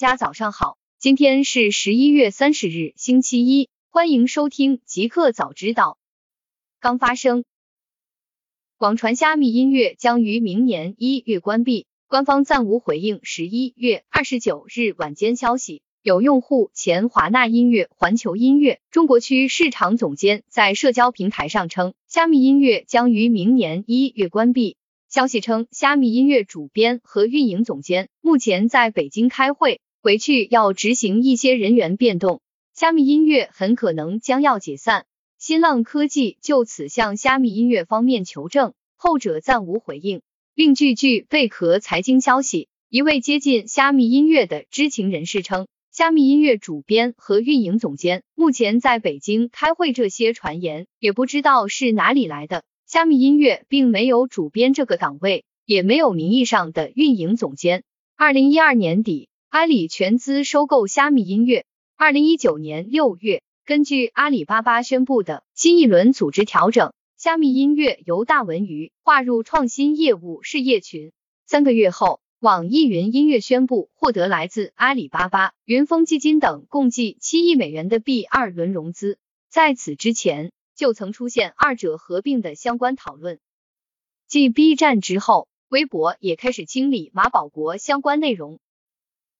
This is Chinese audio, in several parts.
家早上好，今天是十一月三十日，星期一，欢迎收听极客早知道。刚发生，网传虾米音乐将于明年一月关闭，官方暂无回应。十一月二十九日晚间消息，有用户前华纳音乐、环球音乐中国区市场总监在社交平台上称，虾米音乐将于明年一月关闭。消息称，虾米音乐主编和运营总监目前在北京开会。回去要执行一些人员变动，虾米音乐很可能将要解散。新浪科技就此向虾米音乐方面求证，后者暂无回应。另据据贝壳财经消息，一位接近虾米音乐的知情人士称，虾米音乐主编和运营总监目前在北京开会。这些传言也不知道是哪里来的。虾米音乐并没有主编这个岗位，也没有名义上的运营总监。二零一二年底。阿里全资收购虾米音乐。二零一九年六月，根据阿里巴巴宣布的新一轮组织调整，虾米音乐由大文娱划入创新业务事业群。三个月后，网易云音乐宣布获得来自阿里巴巴、云峰基金等共计七亿美元的 B 二轮融资。在此之前，就曾出现二者合并的相关讨论。继 B 站之后，微博也开始清理马保国相关内容。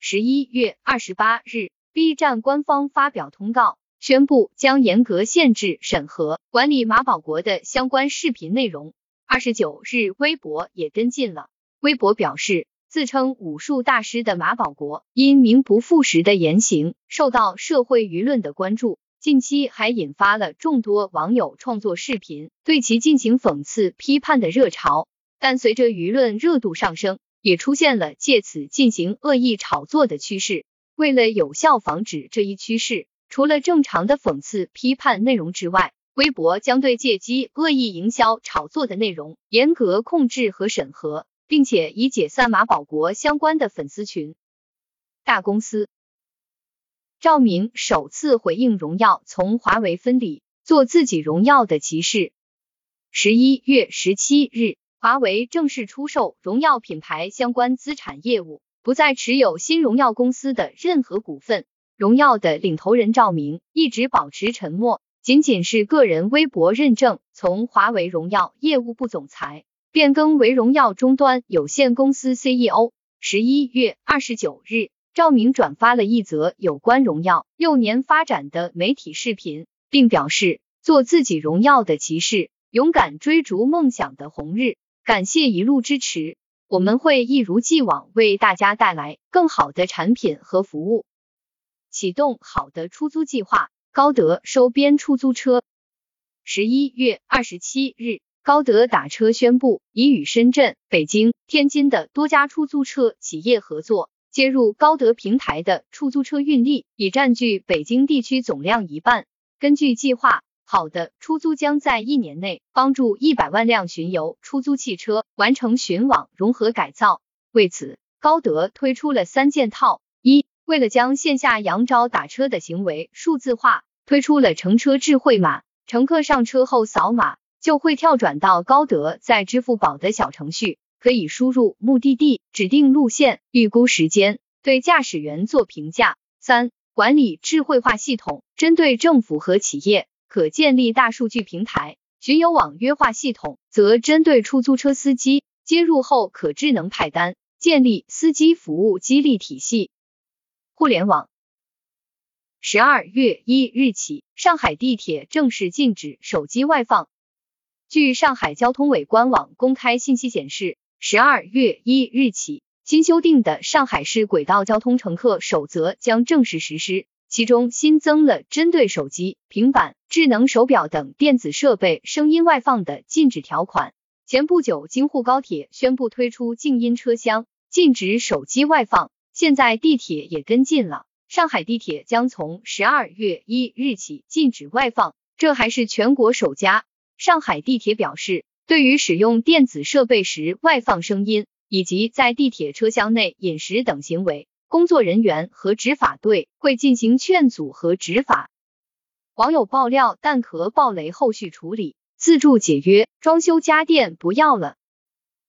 十一月二十八日，B 站官方发表通告，宣布将严格限制、审核、管理马保国的相关视频内容。二十九日，微博也跟进了。微博表示，自称武术大师的马保国因名不副实的言行，受到社会舆论的关注，近期还引发了众多网友创作视频对其进行讽刺、批判的热潮。但随着舆论热度上升，也出现了借此进行恶意炒作的趋势。为了有效防止这一趋势，除了正常的讽刺批判内容之外，微博将对借机恶意营销炒作的内容严格控制和审核，并且已解散马保国相关的粉丝群。大公司，赵明首次回应荣耀从华为分离，做自己荣耀的骑士。十一月十七日。华为正式出售荣耀品牌相关资产业务，不再持有新荣耀公司的任何股份。荣耀的领头人赵明一直保持沉默，仅仅是个人微博认证，从华为荣耀业务部总裁变更为荣耀终端有限公司 CEO。十一月二十九日，赵明转发了一则有关荣耀六年发展的媒体视频，并表示：“做自己荣耀的骑士，勇敢追逐梦想的红日。”感谢一路支持，我们会一如既往为大家带来更好的产品和服务。启动好的出租计划，高德收编出租车。十一月二十七日，高德打车宣布已与深圳、北京、天津的多家出租车企业合作，接入高德平台的出租车运力已占据北京地区总量一半。根据计划。好的，出租将在一年内帮助一百万辆巡游出租汽车完成巡网融合改造。为此，高德推出了三件套：一、为了将线下扬招打车的行为数字化，推出了乘车智慧码，乘客上车后扫码就会跳转到高德在支付宝的小程序，可以输入目的地、指定路线、预估时间，对驾驶员做评价。三、管理智慧化系统，针对政府和企业。可建立大数据平台，巡游网约化系统则针对出租车司机接入后可智能派单，建立司机服务激励体系。互联网，十二月一日起，上海地铁正式禁止手机外放。据上海交通委官网公开信息显示，十二月一日起，新修订的上海市轨道交通乘客守则将正式实施。其中新增了针对手机、平板、智能手表等电子设备声音外放的禁止条款。前不久，京沪高铁宣布推出静音车厢，禁止手机外放。现在地铁也跟进了，上海地铁将从十二月一日起禁止外放，这还是全国首家。上海地铁表示，对于使用电子设备时外放声音，以及在地铁车厢内饮食等行为。工作人员和执法队会进行劝阻和执法。网友爆料蛋壳爆雷后续处理，自助解约，装修家电不要了。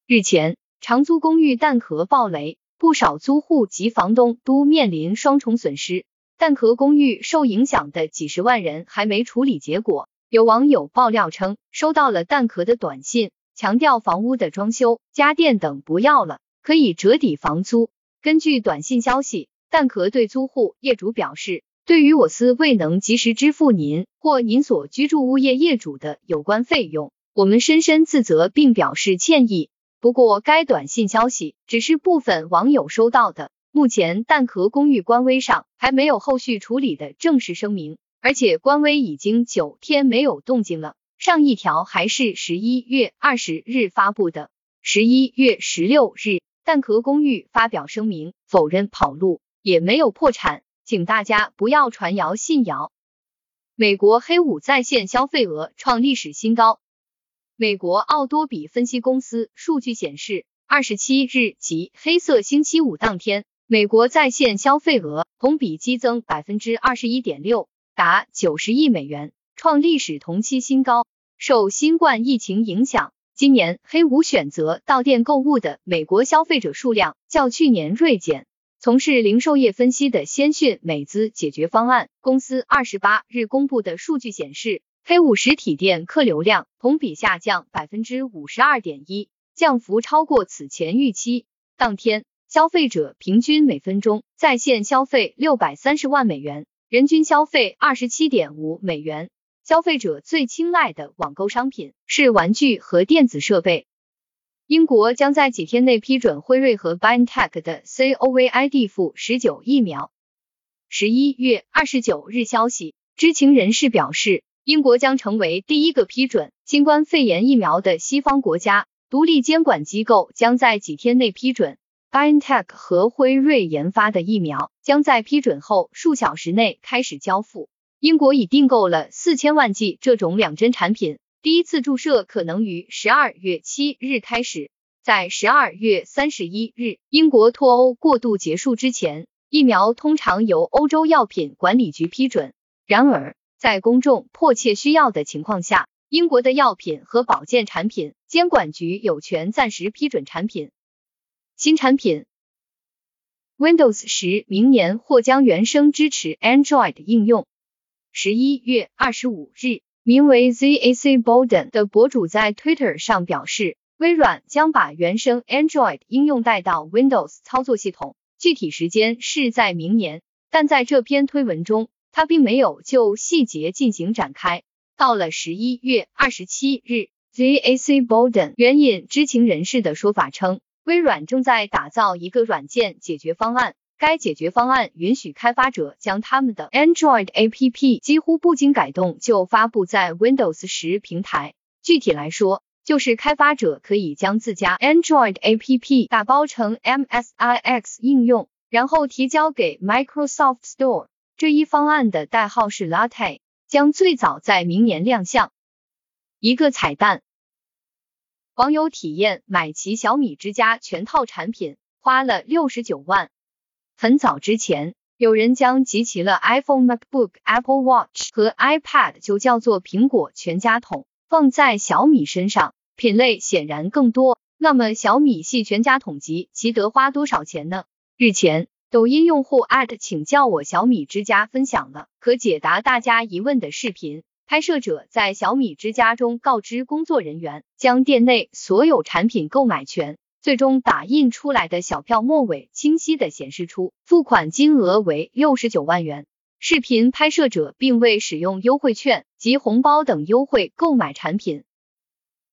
日前，长租公寓蛋壳爆雷，不少租户及房东都面临双重损失。蛋壳公寓受影响的几十万人还没处理结果。有网友爆料称，收到了蛋壳的短信，强调房屋的装修、家电等不要了，可以折抵房租。根据短信消息，蛋壳对租户业主表示，对于我司未能及时支付您或您所居住物业业主的有关费用，我们深深自责并表示歉意。不过，该短信消息只是部分网友收到的，目前蛋壳公寓官微上还没有后续处理的正式声明。而且官微已经九天没有动静了，上一条还是十一月二十日发布的。十一月十六日，蛋壳公寓发表声明，否认跑路，也没有破产，请大家不要传谣信谣。美国黑五在线消费额创历史新高。美国奥多比分析公司数据显示，二十七日即黑色星期五当天，美国在线消费额同比激增百分之二十一点六。达九十亿美元，创历史同期新高。受新冠疫情影响，今年黑五选择到店购物的美国消费者数量较去年锐减。从事零售业分析的先讯美资解决方案公司二十八日公布的数据显示，黑五实体店客流量同比下降百分之五十二点一，降幅超过此前预期。当天，消费者平均每分钟在线消费六百三十万美元。人均消费二十七点五美元，消费者最青睐的网购商品是玩具和电子设备。英国将在几天内批准辉瑞和 BioNTech 的 COVID 负十九疫苗。十一月二十九日消息，知情人士表示，英国将成为第一个批准新冠肺炎疫苗的西方国家，独立监管机构将在几天内批准。BioNTech 和辉瑞研发的疫苗将在批准后数小时内开始交付。英国已订购了四千万剂这种两针产品，第一次注射可能于十二月七日开始。在十二月三十一日英国脱欧过渡结束之前，疫苗通常由欧洲药品管理局批准。然而，在公众迫切需要的情况下，英国的药品和保健产品监管局有权暂时批准产品。新产品，Windows 十明年或将原生支持 Android 应用。十一月二十五日，名为 ZAC Bolden 的博主在 Twitter 上表示，微软将把原生 Android 应用带到 Windows 操作系统，具体时间是在明年。但在这篇推文中，他并没有就细节进行展开。到了十一月二十七日，ZAC Bolden 援引知情人士的说法称。微软正在打造一个软件解决方案，该解决方案允许开发者将他们的 Android APP 几乎不经改动就发布在 Windows 十平台。具体来说，就是开发者可以将自家 Android APP 打包成 MSIX 应用，然后提交给 Microsoft Store。这一方案的代号是 Latte，将最早在明年亮相。一个彩蛋。网友体验买齐小米之家全套产品，花了六十九万。很早之前，有人将集齐了 iPhone、MacBook、Apple Watch 和 iPad 就叫做苹果全家桶，放在小米身上，品类显然更多。那么小米系全家桶集齐得花多少钱呢？日前，抖音用户请叫我小米之家分享了可解答大家疑问的视频。拍摄者在小米之家中告知工作人员，将店内所有产品购买全，最终打印出来的小票末尾清晰的显示出付款金额为六十九万元。视频拍摄者并未使用优惠券及红包等优惠购买产品，